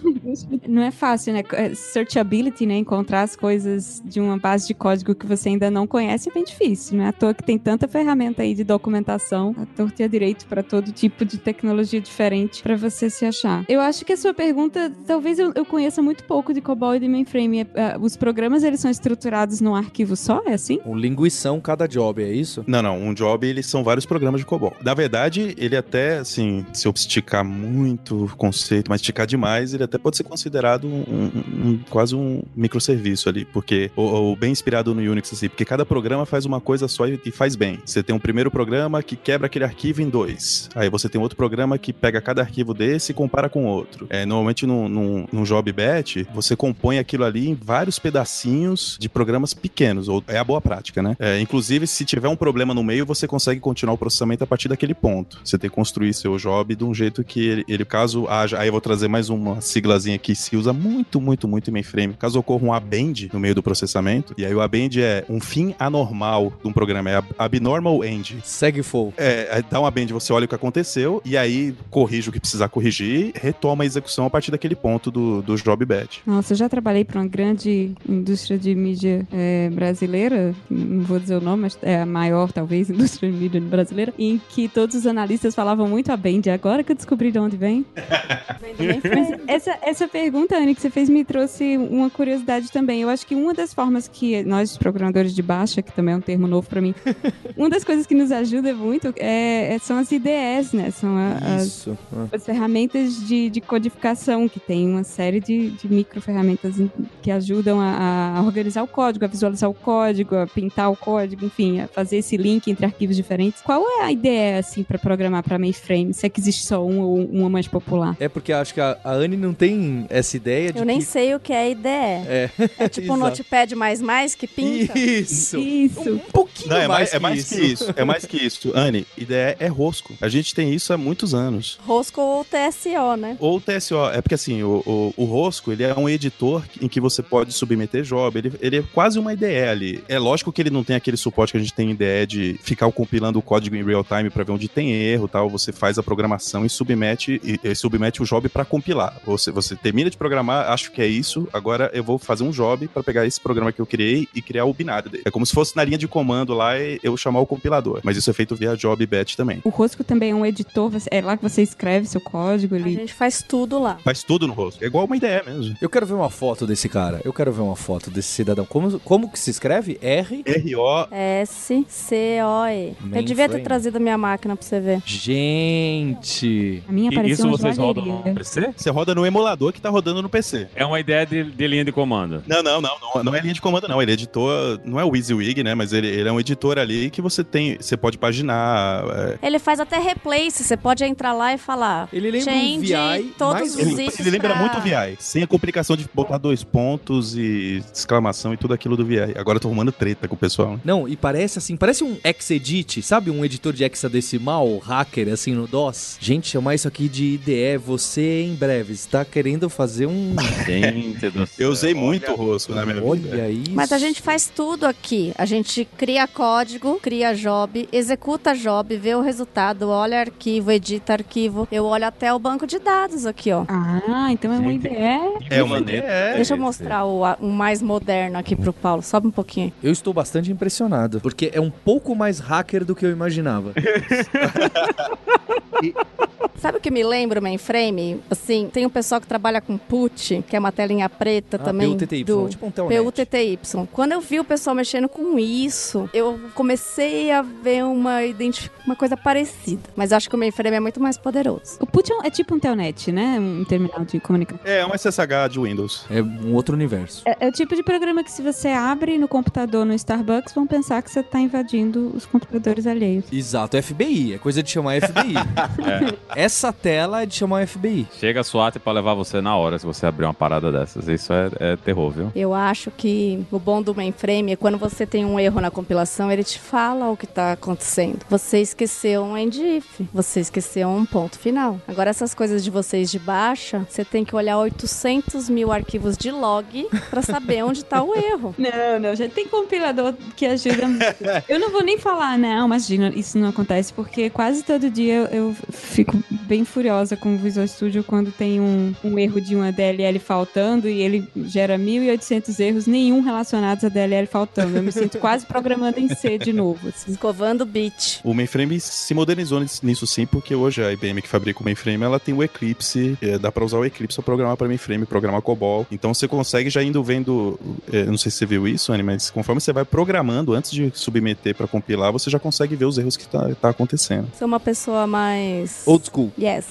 Não é fácil, né? É, Searchability, né? Encontrar as coisas de uma base de código que você ainda não conhece é bem difícil. Não é à toa que tem tanta ferramenta aí de documentação, a torta e a direito para todo tipo de tecnologia diferente para você se achar. Eu acho que a sua pergunta, talvez eu, eu conheça muito pouco de COBOL e de mainframe. É, é, os programas, eles são estruturados num arquivo só? É assim? Um linguição cada job, é isso? Não, não. Um job, eles são vários programas de COBOL. Na verdade, ele até, assim, se eu esticar muito o conceito, mas esticar demais, ele até pode ser considerado um, um- um- quase um microserviço ali, porque, ou, ou bem inspirado no Unix, assim, porque cada programa faz uma coisa só e, e faz bem. Você tem um primeiro programa que quebra aquele arquivo em dois. Aí você tem outro programa que pega cada arquivo desse e compara com outro. É, normalmente, num, num, num job batch, você compõe aquilo ali em vários pedacinhos de programas pequenos, ou é a boa prática, né? É, inclusive, se tiver um problema no meio, você consegue continuar o processamento a partir daquele ponto. Você tem que construir seu job de um jeito que ele, ele, caso haja. Aí eu vou trazer mais uma siglazinha que se usa muito, muito, muito em mainframe. Caso ocorra um abend no meio do processamento, e aí o abend é um fim anormal de um programa, é ab- abnormal end. Segue fogo. É, aí dá uma bend, você olha o que aconteceu, e aí corrige o que precisar corrigir, retoma a execução a partir daquele ponto do, do job batch. Nossa, eu já trabalhei para uma grande indústria de mídia é, brasileira, não vou dizer o nome, mas é a maior, talvez, indústria de mídia brasileira, em que todos os analistas falavam muito a Band. Agora que eu descobri de onde vem. Mas essa, essa pergunta, Anne, que você fez me trouxe uma curiosidade também. Eu acho que uma das formas que nós, programadores de baixa, que também é um termo novo para mim, uma das coisas que nos ajuda muito é, é- são as IDEs, né? São a- as. Ah. as ferramentas de, de codificação, que tem uma série de, de micro ferramentas que ajudam a, a organizar o código, a visualizar o código, a pintar o código, enfim, a fazer esse link entre arquivos diferentes. Qual é a ideia, assim, para programar para mainframe? Se é que existe só um ou uma mais popular? É porque acho que a, a Anne não tem essa ideia de Eu nem que... sei o que é IDE. É, É tipo um notepad++? mais que pinta? Isso. Isso. Um pouquinho Não, é mais, mais, é mais que isso. É mais que isso. Anne, ideia é rosco. A gente tem isso há muitos anos. Rosco ou TSO, né? Ou TSO, é porque assim, o, o, o Rosco, ele é um editor em que você pode submeter job, ele, ele é quase uma IDE ali. É lógico que ele não tem aquele suporte que a gente tem em IDE de ficar compilando o código em real time para ver onde tem erro tal, você faz a programação e submete, e, e submete o job para compilar. Você, você termina de programar, acho que é isso, agora eu vou fazer um job para pegar esse programa que eu criei e criar o binário dele. É como se fosse na linha de comando lá e eu chamar o compilador, mas isso é feito via job batch também. O Rosco também é um editor, é lá que você escreve seu código, A ele gente faz tudo lá. Faz tudo no Rosco. É igual uma ideia mesmo. Eu quero ver uma foto desse cara. Eu quero ver uma foto desse cidadão. Como, como que se escreve? R. RO S-C-O-E. Eu devia ter trazido a minha máquina pra você ver. Gente. a minha apareceu isso vocês rodam no. PC? Você roda no emulador que tá rodando no PC. É uma ideia de, de linha de comando. Não, não, não, não, não é linha de comando, não. Ele é editor, não é o WYSIWYG, né? Mas ele, ele é um editor ali que você tem, você pode paginar. é, Ele faz até replace, você pode entrar lá e falar. Ele lembra um VI, todos mas os ele, ele lembra pra- muito o VI, sem a complicação de botar dois pontos e exclamação e tudo aquilo do VI. Agora eu tô arrumando treta com o pessoal. né? Não, e parece assim, parece um Xedit, sabe? Um editor de hexadecimal, hacker, assim, no DOS. Gente, chamar isso aqui de IDE, você em breve está querendo fazer um... Gente do céu. Eu usei muito o rosco na minha vida. Olha isso. Mas a gente faz tudo aqui. A gente cria código, cria job, executa job, vê o resultado, olha arquivo, edita arquivo. Eu olho até o banco de dados aqui, ó. Ah, então é uma Gente. ideia. É uma maneira. ideia. Deixa eu mostrar o, o mais moderno aqui pro Paulo. Sobe um pouquinho. Eu estou bastante impressionado, porque é um pouco mais hacker do que eu imaginava. Sabe o que me lembra o mainframe? Assim, tem um pessoal que trabalha com PUT, que é uma telinha preta Ah, também. PUTTY, do tipo um telnet. PUTTY. Quando eu vi o pessoal mexendo com isso, eu comecei a ver uma, uma coisa parecida. Mas acho que o mainframe é muito mais poderoso. O PUT é um- é tipo um telnet, né? Um terminal de comunicação. É um SSH de Windows. É um outro universo. É, é o tipo de programa que se você abre no computador no Starbucks, vão pensar que você tá invadindo os computadores alheios. Exato, é FBI, é coisa de chamar FBI. Essa tela é de chamar FBI. Chega a SWAT pra levar você na hora se você abrir uma parada dessas. Isso é, é terror, viu? Eu acho que o bom do mainframe é quando você tem um erro na compilação, ele te fala o que está acontecendo. Você esqueceu um endif, você esqueceu um ponto final. Agora, essas coisas de vocês de baixa, você tem que olhar 800 mil arquivos de log para saber onde está o erro. Não, não, já tem compilador que ajuda muito. Eu não vou nem falar, não, imagina, isso não acontece, porque quase todo dia eu, fico bem furiosa com o Visual Studio quando tem um, um erro de uma DLL faltando e ele gera 1.800 erros, nenhum relacionados a DLL faltando. Eu me sinto quase programando em C de novo. assim. Escovando o bit. O mainframe se modernizou nis- nisso sim, porque hoje a IBM que fabrica o mainframe, ela tem o Eclipse, é, dá pra usar o Eclipse pra programar para mainframe, programar COBOL. Então você consegue já indo vendo, é, não sei se você viu isso, Anny, mas conforme você vai programando, antes de submeter pra compilar, você já consegue ver os erros que tá, tá acontecendo. Sou uma pessoa mais. Old school. Yes.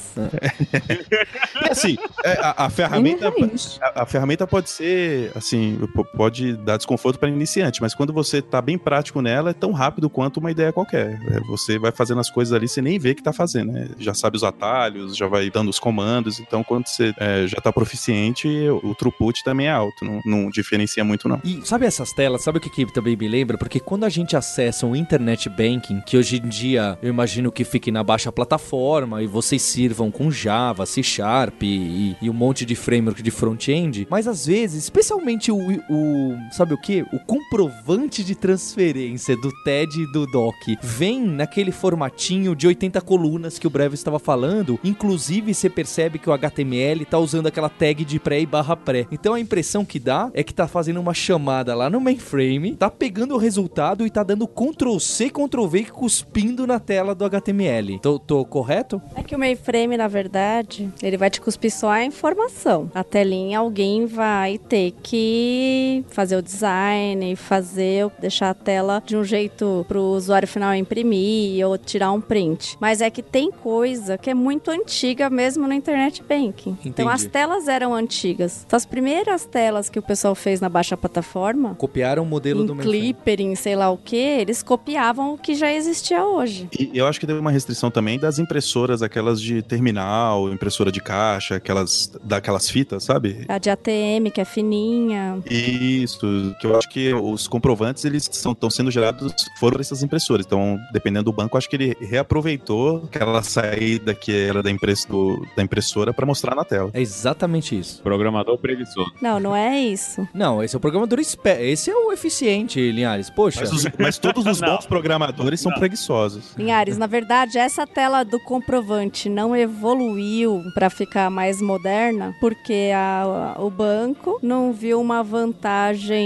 E assim, é, a, a ferramenta... A, a ferramenta pode ser, assim, pode dar desconforto para iniciante, mas quando você tá bem prático nela, é tão rápido quanto uma ideia qualquer. É, você vai fazendo as coisas ali, você nem vê que tá fazendo, né? Já sabe os atalhos, já vai dando os comandos, então quando você é, já tá proficiente, o, throughput também é alto, não, não diferencia muito não. E sabe essas telas? Sabe o que, que também me lembra? Porque quando a gente acessa o Internet Banking, que hoje em dia eu imagino que fique na baixa plataforma e vocês sirvam com Java, C Sharp e, e um monte de framework de front-end, mas às vezes, especialmente o, o. Sabe o que? O comprovante de transferência do TED e do DOC vem naquele formatinho de 80 colunas que o Breve estava falando. Inclusive, você percebe que o HTML tá usando aquela tag de pré e barra pré. Então a impressão que dá é que tá fazendo uma chamada lá no mainframe, tá pegando o resultado e tá dando Ctrl C, Ctrl V cuspindo na tela do HTML. Tô, tô correto? É que o mainframe, na verdade, ele vai te cuspir só a informação. A telinha, alguém vai ter que fazer o design, fazer, deixar a tela de um jeito pro usuário final imprimir ou tirar um print. Mas é que tem coisa que é muito antiga mesmo no Internet Banking. Então Entendi. as telas eram antigas. Então, as primeiras telas que o pessoal fez na baixa plataforma, Copiaram o modelo do. Clipper, em sei lá o que, eles copiavam o que já existia hoje. E eu acho que teve uma restrição também das impressoras, aquelas de terminal, impressora de caixa, aquelas daquelas fitas, sabe? A de ATM, que é fininha. Isso, que eu acho que os comprovantes eles estão sendo gerados foram por essas impressoras. Então, dependendo do banco, acho que ele reaproveitou aquela saída que era da, impress, do, da impressora para mostrar na tela. É exatamente isso. Programador preguiçoso. Não, não é isso. Não, esse é o programador esse é o eficiente, Linhares. Poxa. Mas, os- mas todos os Não. bons programadores são preguiçosos. Linhares, na verdade, essa tela do comprovante não evoluiu para ficar mais moderna porque a- o banco não viu uma vantagem,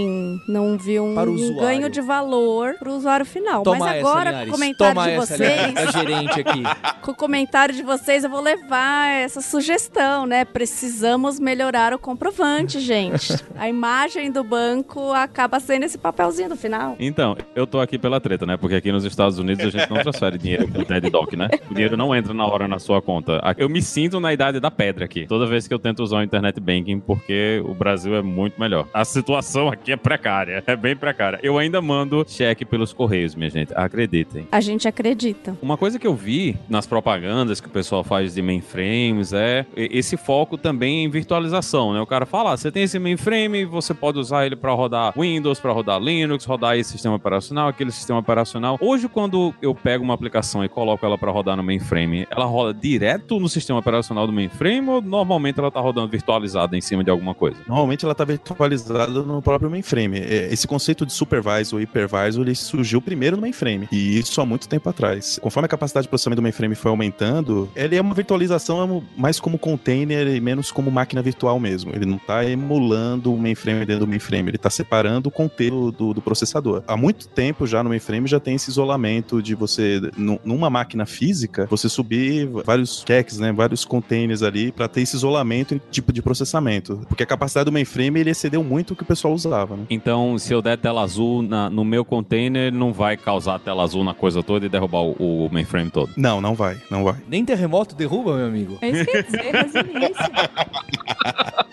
não viu um, um ganho de valor para o usuário final. Toma Mas essa, agora, com Linhares. o comentário Toma de essa, vocês, da gerente aqui. com o comentário de vocês, eu vou levar essa sugestão, né? Precisamos melhorar o comprovante, gente. A imagem do banco acaba sendo esse papelzinho no final. Então, eu tô aqui pela treta, né? Porque aqui nos Estados Unidos a gente não transfere dinheiro com o TED Doc, né? O dinheiro não entra na hora na sua conta. Eu me sinto na idade da pedra aqui. Toda vez que eu tento usar o internet banking, porque o Brasil é muito melhor. A situação aqui é precária, é bem precária. Eu ainda mando cheque pelos correios, minha gente. Acreditem. A gente acredita. Uma coisa que eu vi nas propagandas que o pessoal faz de mainframes é esse foco também em virtualização, né? O cara fala, ah, você tem esse mainframe, você pode usar ele para rodar Windows, para rodar Linux, rodar esse sistema operacional, aquele sistema operacional. Hoje, quando eu pego uma aplicação e coloco ela para rodar no mainframe, ela roda direto no sistema operacional do mainframe ou normalmente ela tá rodando virtualizada em cima de alguma coisa? Normalmente ela está virtualizada no próprio mainframe. É, Esse conceito de supervisor e hypervisor ele surgiu primeiro no mainframe. E isso há muito tempo atrás. Conforme a capacidade de processamento do mainframe foi aumentando, ele é uma virtualização mais como container e menos como máquina virtual mesmo. Ele não está emulando o mainframe dentro do mainframe, ele está separando o conteúdo do, do processador. Há muito tempo já no mainframe já tem esse isolamento de você, nu- numa máquina física, você subir vários checks, né, vários containers ali para ter esse isolamento em tipo de processamento. Porque a capacidade do mainframe ele excedeu muito o que o pessoal né? Então, se eu der tela azul na- no meu container, não vai causar tela azul na coisa toda e derrubar o, o mainframe todo. Não, não vai, não vai. Nem terremoto derruba, meu amigo. É isso que eu ia dizer, resiliência.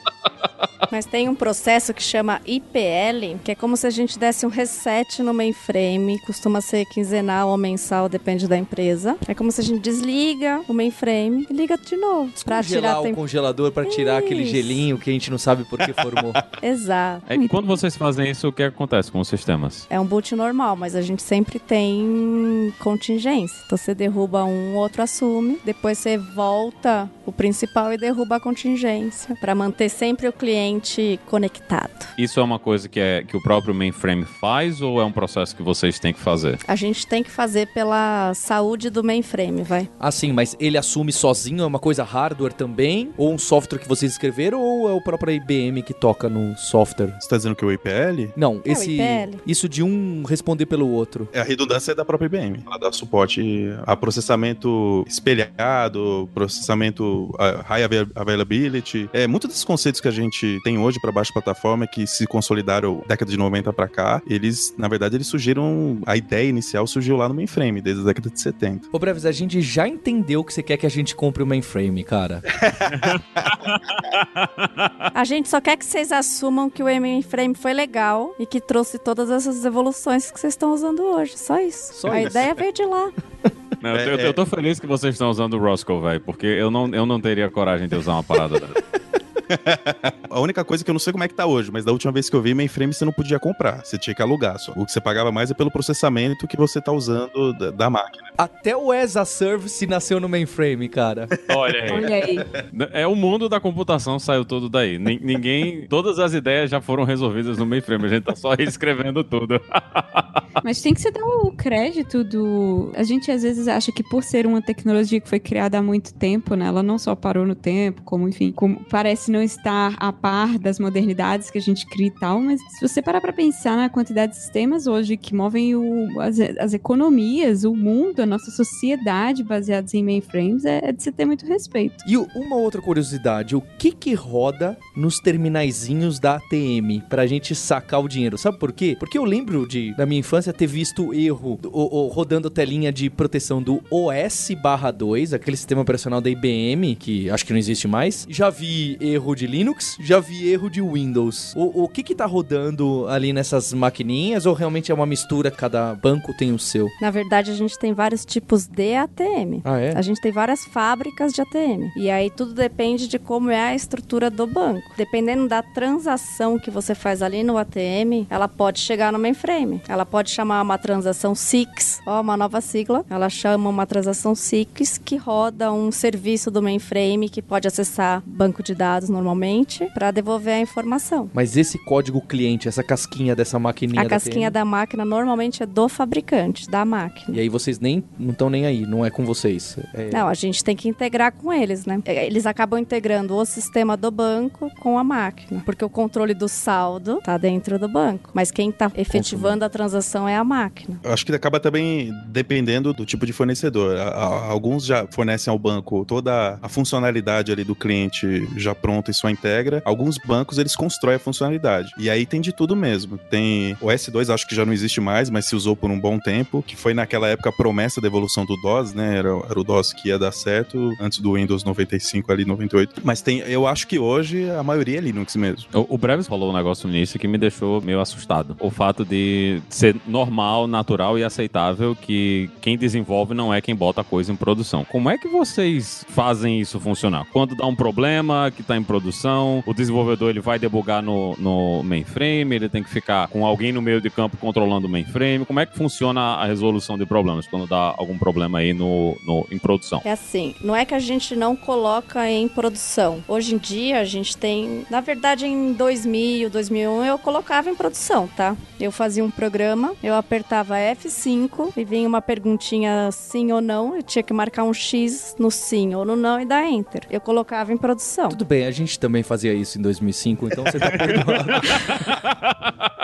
Mas tem um processo que chama IPL, que é como se a gente desse um reset no mainframe, costuma ser quinzenal ou mensal, depende da empresa. É como se a gente desliga o mainframe e liga de novo. Pra tirar o tem... congelador pra tirar aquele Isso. gelinho que a gente não sabe por que formou. Exato. É, quando vocês fazem isso, o que acontece com os sistemas? É um boot normal, mas a gente sempre tem contingência. Então você derruba um, o outro assume, depois você volta o principal e derruba a contingência, Pra manter sempre o cliente conectado. Isso é uma coisa que, é, que o próprio mainframe faz ou é um processo que vocês têm que fazer? A gente tem que fazer pela saúde do mainframe, vai. Assim, mas ele assume sozinho? É uma coisa hardware também? Ou um software que vocês escreveram? Ou é o próprio IBM que toca no software? Você tá dizendo que o IPL Não, É, o esse. IPL. Isso de um responder pelo outro. é a redundância da própria IBM. Ela dá suporte a processamento espelhado, processamento ah, high avail- availability. É, muitos desses conceitos que a gente tem hoje para baixa plataforma que se consolidaram década de 90 para cá, eles, na verdade, eles surgiram a ideia inicial surgiu lá no mainframe desde a década de 70. Ô, Breves, a gente já entendeu que você quer que a gente compre o mainframe, cara. A gente só quer que vocês assumam que o mainframe foi legal e que trouxe todas essas evoluções que vocês estão usando hoje. Só isso. Só a isso. ideia veio de lá. Não, É, eu, eu- é. eu tô feliz que vocês estão usando o Roscoe, velho, porque eu não, eu não teria coragem de usar uma parada dessa. A única coisa que eu não sei como é que tá hoje, mas da última vez que eu vi, mainframe você não podia comprar, você tinha que alugar só. O que você pagava mais é pelo processamento que você tá usando da, da máquina. Até o as a service nasceu no mainframe, cara. Olha aí. Olha aí. É o mundo da computação saiu todo daí. Nin- Ninguém. Todas as ideias já foram resolvidas no mainframe. A gente tá só reescrevendo tudo. Mas tem que se dar o crédito do. A gente às vezes acha que por ser uma tecnologia que foi criada há muito tempo, né? Ela não só parou no tempo, como, enfim, como parece não estar a par das modernidades que a gente cria e tal, mas se você parar pra pensar na quantidade de sistemas hoje que movem o- as, as economias, o mundo, a nossa sociedade baseados em mainframes, é, é de se ter muito respeito. E uma outra curiosidade, o que que roda nos terminaizinhos da ATM pra gente sacar o dinheiro? Sabe por quê? Porque eu lembro de, da minha infância, ter visto erro o, o- rodando telinha de proteção do OS 2, aquele sistema operacional da IBM, que acho que não existe mais. Já vi erro erro de Linux, já vi erro de Windows. O, o que que tá rodando ali nessas maquininhas ou realmente é uma mistura, cada banco tem o seu? Na verdade, a gente tem vários tipos de ATM. Ah, é? A gente tem várias fábricas de ATM. E aí tudo depende de como é a estrutura do banco. Dependendo da transação que você faz ali no ATM, ela pode chegar no mainframe. Ela pode chamar uma transação SIX, ó, uma nova sigla. Ela chama uma transação SIX que roda um serviço do mainframe que pode acessar banco de dados normalmente para devolver a informação. Mas esse código cliente, essa casquinha dessa maquininha A da casquinha ATM, da máquina normalmente é do fabricante, da máquina. E aí vocês nem não estão nem aí, não é com vocês. É- Não, a gente tem que integrar com eles, né? É, Eles acabam integrando o sistema do banco com a máquina, porque o controle do saldo tá dentro do banco, mas quem tá efetivando a transação é a máquina. Eu acho que acaba também dependendo do tipo de fornecedor. Alguns já fornecem ao banco toda a funcionalidade ali do cliente já pronta só integra. Alguns bancos eles constroem a funcionalidade. E aí tem de tudo mesmo. Tem o S2, acho que já não existe mais, mas se usou por um bom tempo, que foi naquela época a promessa da evolução do DOS, né? Era, era o DOS que ia dar certo antes do Windows 95 ali, 98. Mas tem, eu acho que hoje a maioria é Linux mesmo. O, o Breves falou um negócio no início que me deixou meio assustado. O fato de ser normal, natural e aceitável que quem desenvolve não é quem bota a coisa em produção. Como é que vocês fazem isso funcionar? Quando dá um problema que tá em produção, o desenvolvedor ele vai debugar no, no mainframe, ele tem que ficar com alguém no meio de campo controlando o mainframe. Como é que funciona a resolução de problemas quando dá algum problema aí no, no- em produção? É assim, não é que a gente não coloca em produção. Hoje em dia a gente tem, na verdade em 2000, 2001 eu colocava em produção, tá? Eu fazia um programa, eu apertava F5 e vinha uma perguntinha sim ou não, eu tinha que marcar um X no sim ou no não e dar enter. Eu colocava em produção. Tudo bem, a gente também fazia isso em 2005, então você tá perdoado.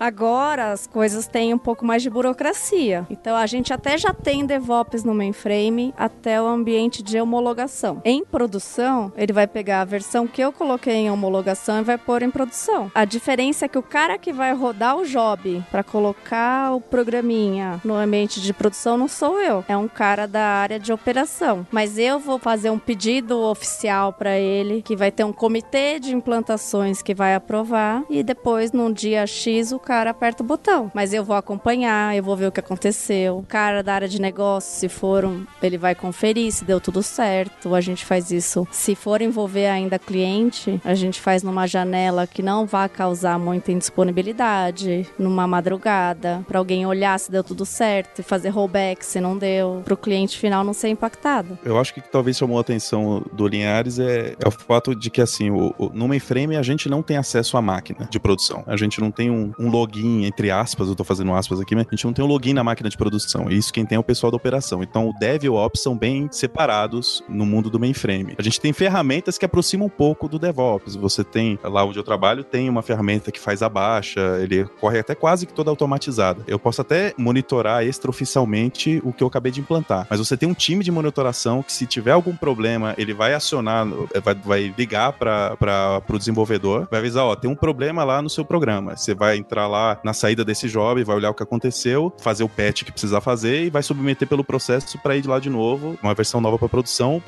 Agora as coisas têm um pouco mais de burocracia. Então a gente até já tem DevOps no mainframe até o ambiente de homologação. Em produção, ele vai pegar a versão que eu coloquei em homologação e vai pôr em produção. A diferença é que o cara que vai rodar o para colocar o programinha no ambiente de produção não sou eu, é um cara da área de operação. Mas eu vou fazer um pedido oficial para ele que vai ter um comitê de implantações que vai aprovar e depois num dia X o cara aperta o botão. Mas eu vou acompanhar, eu vou ver o que aconteceu. O cara da área de negócio, se for, um, ele vai conferir se deu tudo certo. A gente faz isso. Se for envolver ainda cliente, a gente faz numa janela que não vá causar muita indisponibilidade, numa madrugada, para alguém olhar se deu tudo certo fazer rollback se não deu, para o cliente final não ser impactado. Eu acho que talvez chamou a atenção do Linhares é, é o fato de que, assim, o, o- no mainframe a gente não tem acesso à máquina de produção. A gente não tem um, um login, entre aspas, eu tô fazendo aspas aqui, mas a gente não tem um login na máquina de produção. E isso quem tem é o pessoal da operação. Então o Dev e o Ops são bem separados no mundo do mainframe. A gente tem ferramentas que aproximam um pouco do DevOps. Você tem, lá onde eu trabalho, tem uma ferramenta que faz a baixa, ele corre até quase que toda automatizada. Eu posso até monitorar extraoficialmente o que eu acabei de implantar. Mas você tem um time de monitoração que, se tiver algum problema, ele vai acionar, eh, vai, vai ligar para o desenvolvedor, vai avisar: ó, tem um problema lá no seu programa. Você vai entrar lá na saída desse job, vai olhar o que aconteceu, fazer o patch que precisar fazer e vai submeter pelo processo para ir de lá de novo, uma versão nova para produção.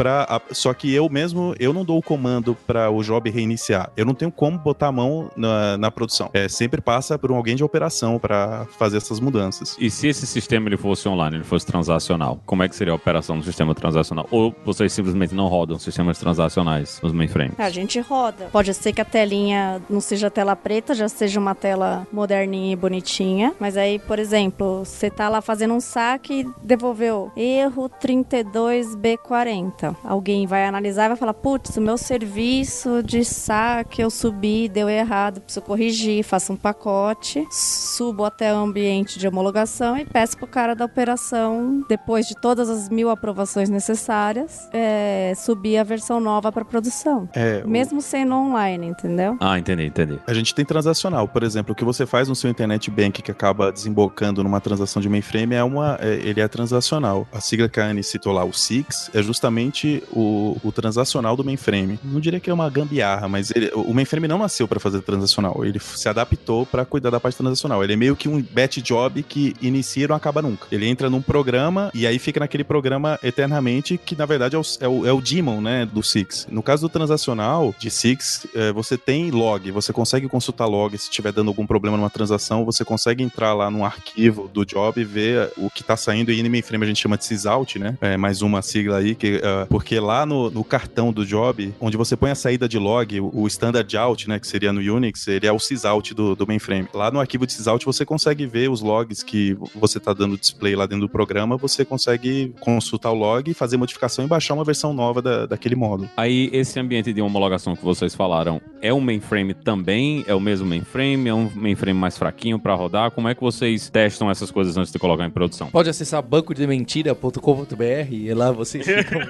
Só que eu mesmo, eu não dou o comando para o job reiniciar. Eu não tenho como botar a mão na, na produção. É, sempre passa por alguém de operação para fazer essas mudanças. E se esse sistema ele fosse online, ele fosse transacional, como é que seria a operação do sistema transacional? Ou vocês simplesmente não rodam sistemas transacionais nos mainframes? A gente roda. Pode ser que a telinha não seja tela preta, já seja uma tela moderninha e bonitinha. Mas aí, por exemplo, você tá lá fazendo um saque e devolveu erro 32B40. Alguém vai analisar e vai falar: putz, o meu serviço de saque eu subi, deu errado, preciso corrigir, faço um pacote, subo até o ambiente de homologação e peço pro cara da operação, depois de todas as mil aprovações necessárias, é, subir a versão nova para produção. É, o- Mesmo sendo online, entendeu? Ah, entendi, entendi. A gente tem transacional, por exemplo, o que você faz no seu internet bank que acaba desembocando numa transação de mainframe é uma, é, ele é transacional. A sigla que a Anne citou lá, o SIX, é justamente o, o transacional do mainframe. Não diria que é uma gambiarra, mas ele, o mainframe não nasceu para fazer transacional. Ele se adaptou para cuidar da parte transacional. Ele é meio que um batch job que inicia e não acaba nunca. Ele entra num programa e aí fica naquele programa eternamente, que na verdade é o, é o, é o daemon, né, do Six. No caso do transacional de Six, é, você tem log, você consegue consultar log se estiver dando algum problema numa transação, você consegue entrar lá num arquivo do job e ver o que tá saindo e em mainframe a gente chama de sysout, né? É mais uma sigla aí, que, uh, porque lá no, no, cartão do job, onde você põe a saída de log, o, o standard out, né, que seria no Unix, ele é o sysout do, do mainframe. Lá no arquivo de sysout você consegue ver os logs que você tá dando display lá dentro do programa, você consegue consultar o log, fazer modificação e baixar uma versão nova da, daquele módulo. Aí, esse ambiente de homologação que vocês falaram, é um mainframe também? É o mesmo mainframe? É um mainframe mais fraquinho para rodar? Como é que vocês testam essas coisas antes de colocar em produção? Pode acessar bancodementira.com.br e lá vocês ficam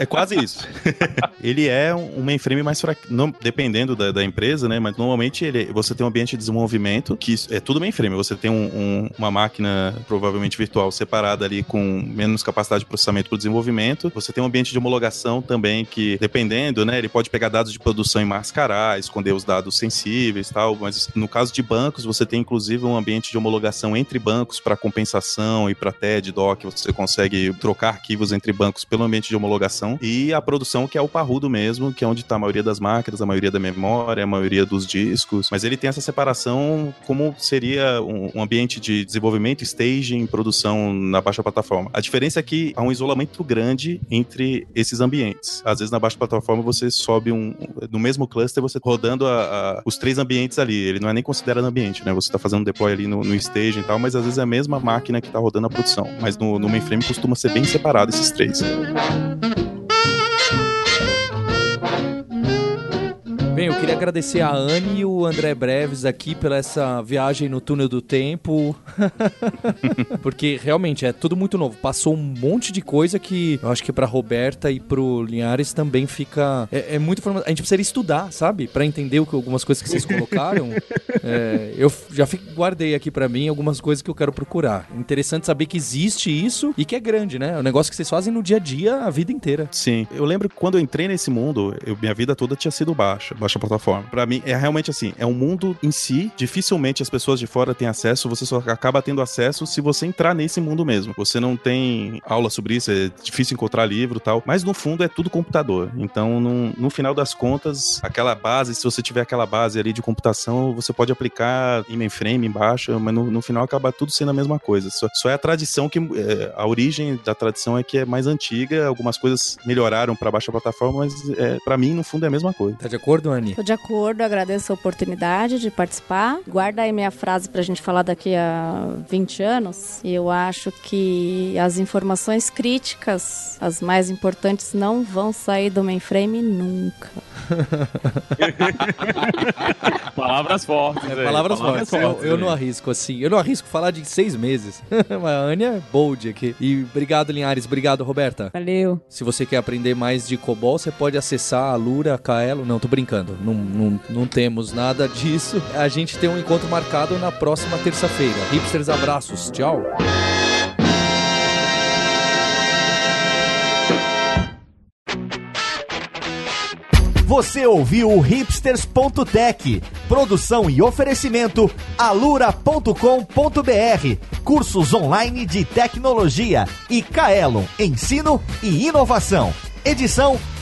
É quase isso. ele é um mainframe mais fraquinho, dependendo da, da, empresa, né? Mas normalmente ele, você tem um ambiente de desenvolvimento que é tudo mainframe. Você tem um, um, uma máquina, provavelmente virtual, separada ali com menos capacidade de processamento para o desenvolvimento. Você tem um ambiente de homologação também que, dependendo, né? Ele pode pegar dados de produção e mascarar, esconder os dados sensíveis tal. Mas no caso de bancos, você tem inclusive um ambiente de homologação entre bancos para compensação e para TED, DOC. Você consegue trocar arquivos entre bancos pelo ambiente de homologação. E a produção, que é o parrudo mesmo, que é onde está a maioria das máquinas, a maioria da memória, a maioria dos discos. Mas ele tem essa separação como seria um, um ambiente de desenvolvimento, staging, produção na baixa plataforma. A diferença é que há um isolamento grande entre esses ambientes. Às vezes na baixa plataforma você sobe um no mesmo cluster você rodando a, a, os três ambientes ali. Ele não é nem considerado ambiente, né? Você está fazendo um deploy ali no, no staging e tal, mas às vezes é a mesma máquina que está rodando a produção. Mas no, no mainframe costuma ser bem separado esses três. Bem, eu queria agradecer a Anne e o André Breves aqui pela essa viagem no túnel do tempo. Porque realmente é tudo muito novo. Passou um monte de coisa que eu acho que pra Roberta e pro Linhares também fica. É, é muito informação. A gente precisaria estudar, sabe? Pra entender o que, algumas coisas que vocês colocaram. é, eu já fico, guardei aqui para mim algumas coisas que eu quero procurar. Interessante saber que existe isso e que é grande, né? É um negócio que vocês fazem no dia a dia a vida inteira. Sim. Eu lembro que quando eu entrei nesse mundo, eu, minha vida toda tinha sido baixa baixa plataforma. Para mim, é realmente assim, é um mundo em si, dificilmente as pessoas de fora têm acesso, você só acaba tendo acesso se você entrar nesse mundo mesmo. Você não tem aula sobre isso, é difícil encontrar livro tal, mas no fundo é tudo computador. Então, no, no final das contas, aquela base, se você tiver aquela base ali de computação, você pode aplicar em mainframe, embaixo, mas no, no final acaba tudo sendo a mesma coisa. Só, só é a tradição que, é, a origem da tradição é que é mais antiga, algumas coisas melhoraram para baixa plataforma, mas é, para mim, no fundo, é a mesma coisa. Tá de acordo, Anne? Tô de acordo, agradeço a oportunidade de participar. Guarda aí minha frase pra gente falar daqui a 20 anos. E eu acho que as informações críticas, as mais importantes, não vão sair do mainframe nunca. palavras fortes. É, palavras, palavras fortes. fortes eu, eu, não arrisco assim. Eu não arrisco falar de seis meses. Mas a Ania é bold aqui. E obrigado, Linhares. Obrigado, Roberta. Valeu. Se você quer aprender mais de COBOL, você pode acessar a Lura, a Kaelo. Não, tô brincando. Não, não, não temos nada disso. A gente tem um encontro marcado na próxima terça-feira. Hipsters, abraços. Tchau. Você ouviu o hipsters.tech, produção e oferecimento alura.com.br, cursos online de tecnologia e Kaelon, ensino e inovação. Edição